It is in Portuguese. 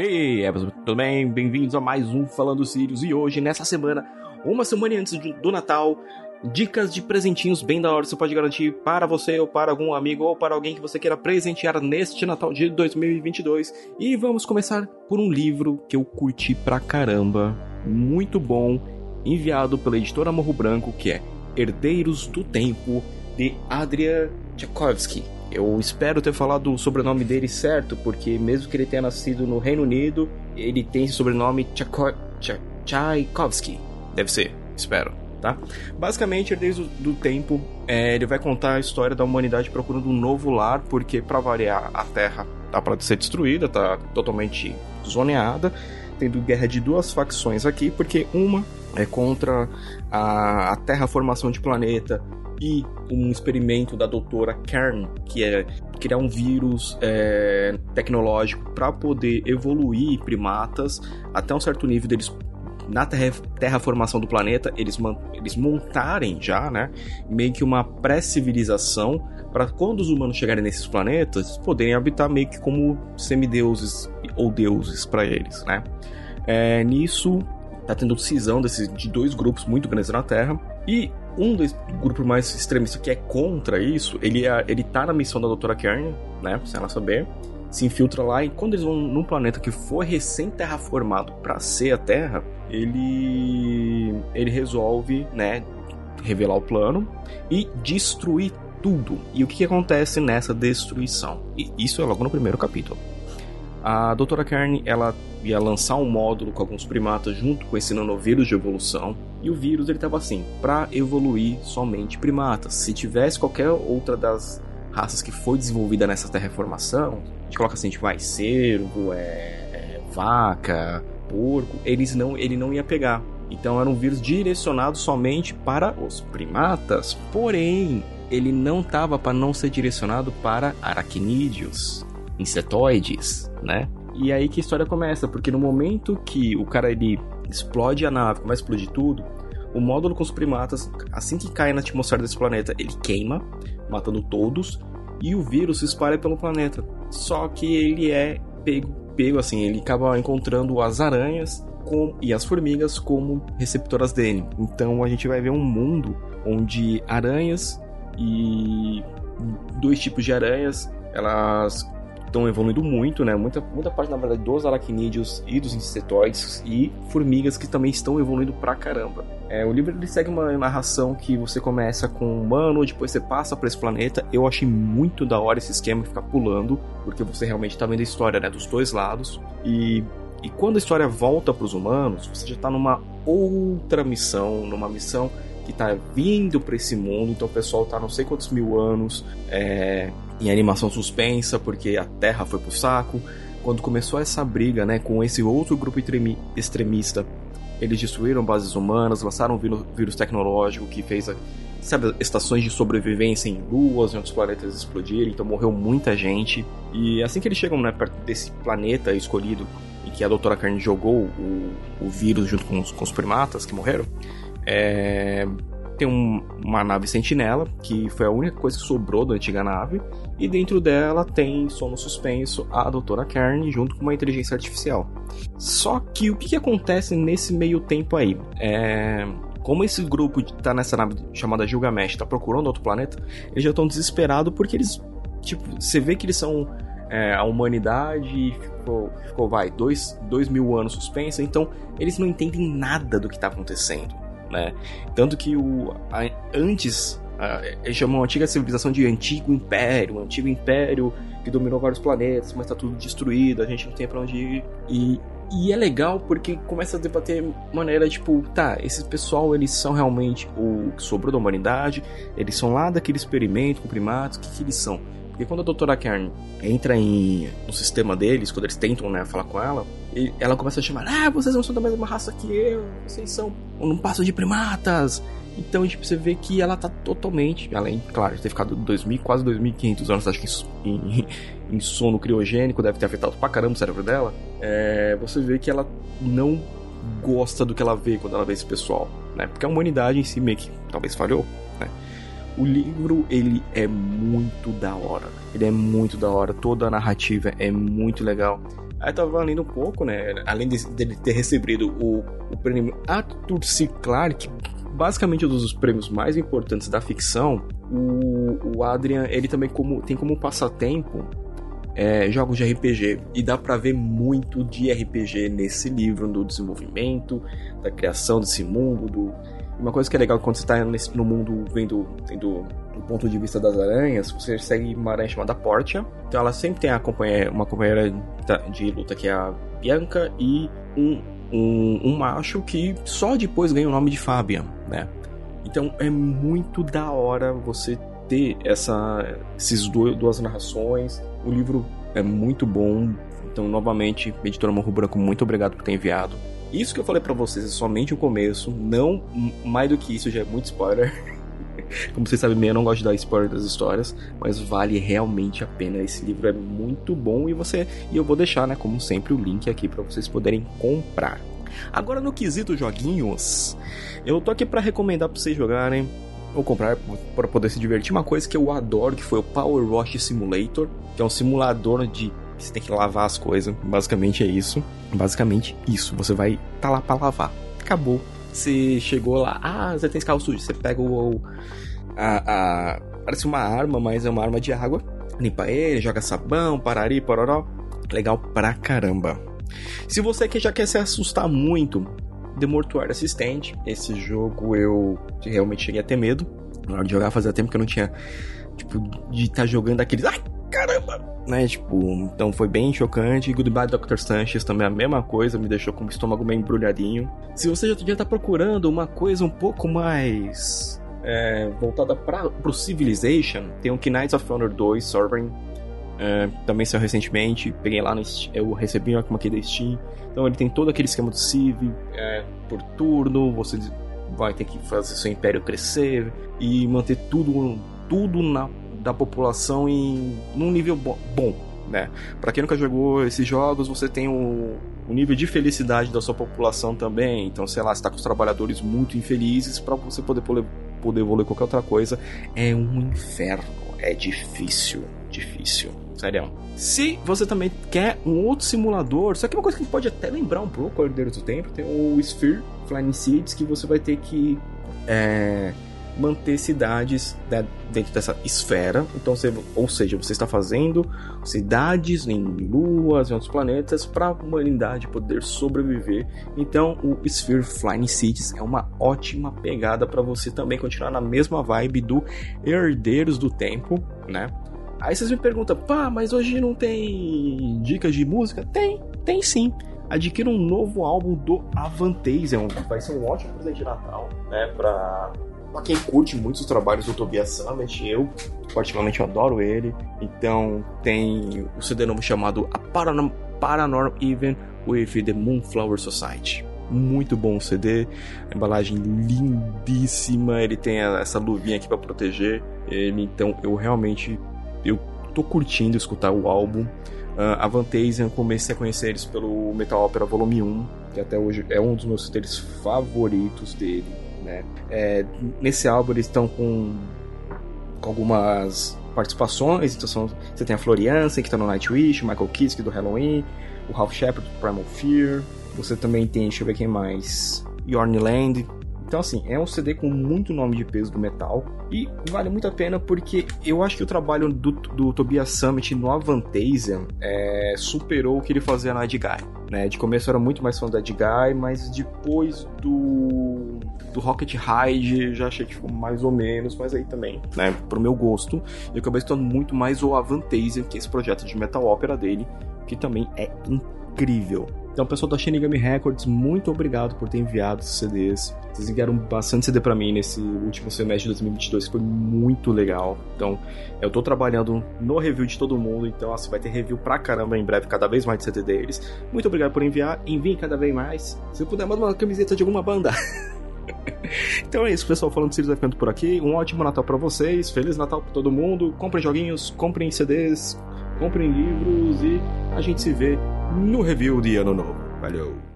E aí, é, tudo bem? Bem-vindos a mais um Falando Sirius. E hoje, nessa semana, uma semana antes do Natal, dicas de presentinhos bem da hora você pode garantir para você ou para algum amigo ou para alguém que você queira presentear neste Natal de 2022. E vamos começar por um livro que eu curti pra caramba, muito bom, enviado pela editora Morro Branco, que é Herdeiros do Tempo, de Adrian Tchaikovsky. Eu espero ter falado o sobrenome dele certo, porque mesmo que ele tenha nascido no Reino Unido, ele tem esse sobrenome Tchaikovsky. Tchaikovsky. Deve ser, espero. Tá? Basicamente, do, do Tempo, é, ele vai contar a história da humanidade procurando um novo lar, porque para variar a Terra tá para ser destruída, tá totalmente zoneada, tendo guerra de duas facções aqui, porque uma é contra a, a terraformação de planeta e um experimento da doutora Kern, que é criar um vírus é, tecnológico para poder evoluir primatas até um certo nível deles na terraformação do planeta, eles, eles montarem já, né, meio que uma pré-civilização para quando os humanos chegarem nesses planetas, poderem habitar meio que como semideuses ou deuses para eles, né. É, nisso, tá tendo cisão desse, de dois grupos muito grandes na Terra, e um dos grupos mais extremistas que é contra isso, ele, é, ele tá na missão da Doutora Kern, né, sem ela saber, se infiltra lá e quando eles vão num planeta que foi recém-terraformado para ser a Terra, ele ele resolve, né, revelar o plano e destruir tudo. E o que, que acontece nessa destruição? E isso é logo no primeiro capítulo. A Doutora Kern, ela ia lançar um módulo com alguns primatas junto com esse nanovírus de evolução. E o vírus ele estava assim, para evoluir somente primatas. Se tivesse qualquer outra das raças que foi desenvolvida nessa terraformação, a gente coloca assim, tipo, vai cervo, é, é, vaca, porco, eles não, ele não ia pegar. Então era um vírus direcionado somente para os primatas, porém ele não estava para não ser direcionado para aracnídeos, insetoides, né? E aí que a história começa, porque no momento que o cara ele explode a nave, começa a explodir tudo, o módulo com os primatas, assim que cai na atmosfera desse planeta, ele queima, matando todos, e o vírus se espalha pelo planeta. Só que ele é pego, pego assim, ele acaba encontrando as aranhas com, e as formigas como receptoras dele. Então a gente vai ver um mundo onde aranhas e dois tipos de aranhas, elas estão evoluindo muito, né? Muita, muita parte, na verdade, dos aracnídeos e dos insetoides e formigas que também estão evoluindo pra caramba. É, o livro ele segue uma narração que você começa com um humano, depois você passa para esse planeta. Eu achei muito da hora esse esquema ficar pulando, porque você realmente tá vendo a história né, dos dois lados. E, e quando a história volta para os humanos, você já tá numa outra missão, numa missão que tá vindo para esse mundo. Então o pessoal tá não sei quantos mil anos é, em animação suspensa, porque a Terra foi pro saco. Quando começou essa briga né, com esse outro grupo extremista eles destruíram bases humanas, lançaram um vírus, tecnológico que fez sabe, estações de sobrevivência em luas, em outros planetas explodirem, então morreu muita gente. E assim que eles chegam né, perto desse planeta escolhido, e que a Doutora Carne jogou o, o vírus junto com os, com os primatas que morreram, é, tem um, uma nave sentinela, que foi a única coisa que sobrou da antiga nave, e dentro dela tem sono suspenso a Doutora Kern junto com uma inteligência artificial. Só que o que, que acontece nesse meio tempo aí? É como esse grupo está nessa nave chamada Gilgamesh, está procurando outro planeta, eles já estão desesperados porque eles, tipo, você vê que eles são é, a humanidade ficou, ficou vai, dois, dois mil anos suspensa, então eles não entendem nada do que está acontecendo né? Tanto que o a, antes eles chamam a antiga civilização de antigo império, um antigo império que dominou vários planetas, mas está tudo destruído, a gente não tem para onde ir. E e é legal porque começa a debater maneira tipo, tá, esse pessoal eles são realmente o que sobrou da humanidade, eles são lá daquele experimento com primatas, o que, que eles são? Porque quando a doutora Kern entra em, no sistema deles, quando eles tentam né, falar com ela, ela começa a chamar: Ah, vocês não são da mesma raça que eu, vocês são um passo de primatas. Então, tipo, você vê que ela tá totalmente, além, claro, de ter ficado 2000, quase 2500 anos, acho que em, em, sono criogênico, deve ter afetado pra caramba o cérebro dela. É, você vê que ela não gosta do que ela vê quando ela vê esse pessoal, né? Porque a humanidade em si meio que talvez falhou, né? O livro, ele é muito da hora. Ele é muito da hora. Toda a narrativa é muito legal. Aí tava lendo um pouco, né? Além dele ter recebido o, o prêmio Arthur C. Clarke, basicamente um dos prêmios mais importantes da ficção, o, o Adrian, ele também como, tem como passatempo é, jogos de RPG. E dá para ver muito de RPG nesse livro, do desenvolvimento, da criação desse mundo, do... Uma coisa que é legal quando você tá nesse, no mundo vendo, vendo do ponto de vista das aranhas, você segue uma aranha chamada Portia. Então ela sempre tem companheira, uma companheira de luta que é a Bianca e um, um, um macho que só depois ganha o nome de Fabian, né? Então é muito da hora você ter essa, esses dois, duas narrações. O livro é muito bom. Então, novamente, editora Morro Branco, muito obrigado por ter enviado. Isso que eu falei para vocês é somente o começo, não mais do que isso, já é muito spoiler. Como vocês sabem, eu não gosto de dar spoiler das histórias, mas vale realmente a pena. Esse livro é muito bom e você e eu vou deixar, né, como sempre, o link aqui para vocês poderem comprar. Agora no quesito joguinhos, eu tô aqui para recomendar para vocês jogarem ou comprar para poder se divertir. Uma coisa que eu adoro, que foi o Power Wash Simulator, que é um simulador de você tem que lavar as coisas. Basicamente é isso. Basicamente isso. Você vai tá lá para lavar. Acabou. Você chegou lá, ah, você tem carro sujo. Você pega o, a, a, parece uma arma, mas é uma arma de água. Limpa ele, joga sabão, parari, pororó. Legal pra caramba. Se você que já quer se assustar muito, The Mortuário Assistente. Esse jogo eu realmente cheguei a ter medo. Na hora de jogar fazia tempo que eu não tinha, tipo, de estar tá jogando aqueles. Ai, caramba! Né, tipo, então foi bem chocante. Goodbye Dr. Sanchez também é a mesma coisa, me deixou com o estômago meio embrulhadinho. Se você já estar tá procurando uma coisa um pouco mais é, voltada para o Civilization, tem o Knights of Honor 2 Sovereign é, também saiu recentemente, peguei lá no eu recebi uma aqui da Steam. Então ele tem todo aquele esquema do Civ, é, por turno, você vai ter que fazer seu império crescer e manter tudo, tudo na, da população em num nível bo bom, né? Para quem nunca jogou esses jogos, você tem o, o, nível de felicidade da sua população também. Então, sei lá, está com os trabalhadores muito infelizes para você poder, poder evoluir qualquer outra coisa é um inferno, é difícil, difícil. Sério. Se você também quer um outro simulador, só que uma coisa que a gente pode até lembrar um pouco, Herdeiros do Tempo, tem o Sphere Flying Seeds, que você vai ter que é, manter cidades dentro dessa esfera. Então, você, ou seja, você está fazendo cidades em luas, em outros planetas, para a humanidade poder sobreviver. Então, o Sphere Flying Cities é uma ótima pegada para você também continuar na mesma vibe do Herdeiros do Tempo, né? Aí vocês me perguntam, pá, mas hoje não tem dicas de música? Tem, tem sim. Adquira um novo álbum do Avantasia, vai ser um ótimo presente de Natal, né, pra, pra quem curte muito os trabalhos do Tobias Summit, eu particularmente adoro ele. Então tem o CD novo chamado A Paranorm, Paranorm Even with the Moonflower Society muito bom o CD, a embalagem lindíssima, ele tem essa luvinha aqui para proteger ele, então eu realmente eu tô curtindo escutar o álbum. Uh, a Vantasia, comecei a conhecer eles pelo Metal Opera Volume 1, que até hoje é um dos meus CDs favoritos dele. Né? É, nesse álbum eles estão com, com algumas participações, então são, você tem a Floriansen, que está no Nightwish, o Michael Kiske do Halloween, o Ralph Shepard do Primal Fear, você também tem, deixa eu ver quem mais, Yorn Land, então, assim, é um CD com muito nome de peso do metal e vale muito a pena porque eu acho que o trabalho do, do Tobias Summit no Avantasia é, superou o que ele fazia na Edguy. Né? De começo eu era muito mais fã da Edguy, mas depois do, do Rocket Ride já achei que mais ou menos, mas aí também, né, pro meu gosto, eu acabei estando muito mais o Avantasia, que é esse projeto de metal ópera dele, que também é incrível. Então, pessoal da Shinigami Records, muito obrigado por ter enviado esses CDs. Vocês enviaram bastante CD para mim nesse último semestre de 2022, que foi muito legal. Então, eu tô trabalhando no review de todo mundo, então assim, vai ter review pra caramba em breve, cada vez mais de CD deles. Muito obrigado por enviar, enviem cada vez mais. Se puder, manda uma camiseta de alguma banda. então é isso, pessoal. Falando de Sirius vai ficando por aqui. Um ótimo Natal para vocês. Feliz Natal para todo mundo. Comprem joguinhos, comprem CDs, comprem livros e a gente se vê no review de Ano Novo. Valeu!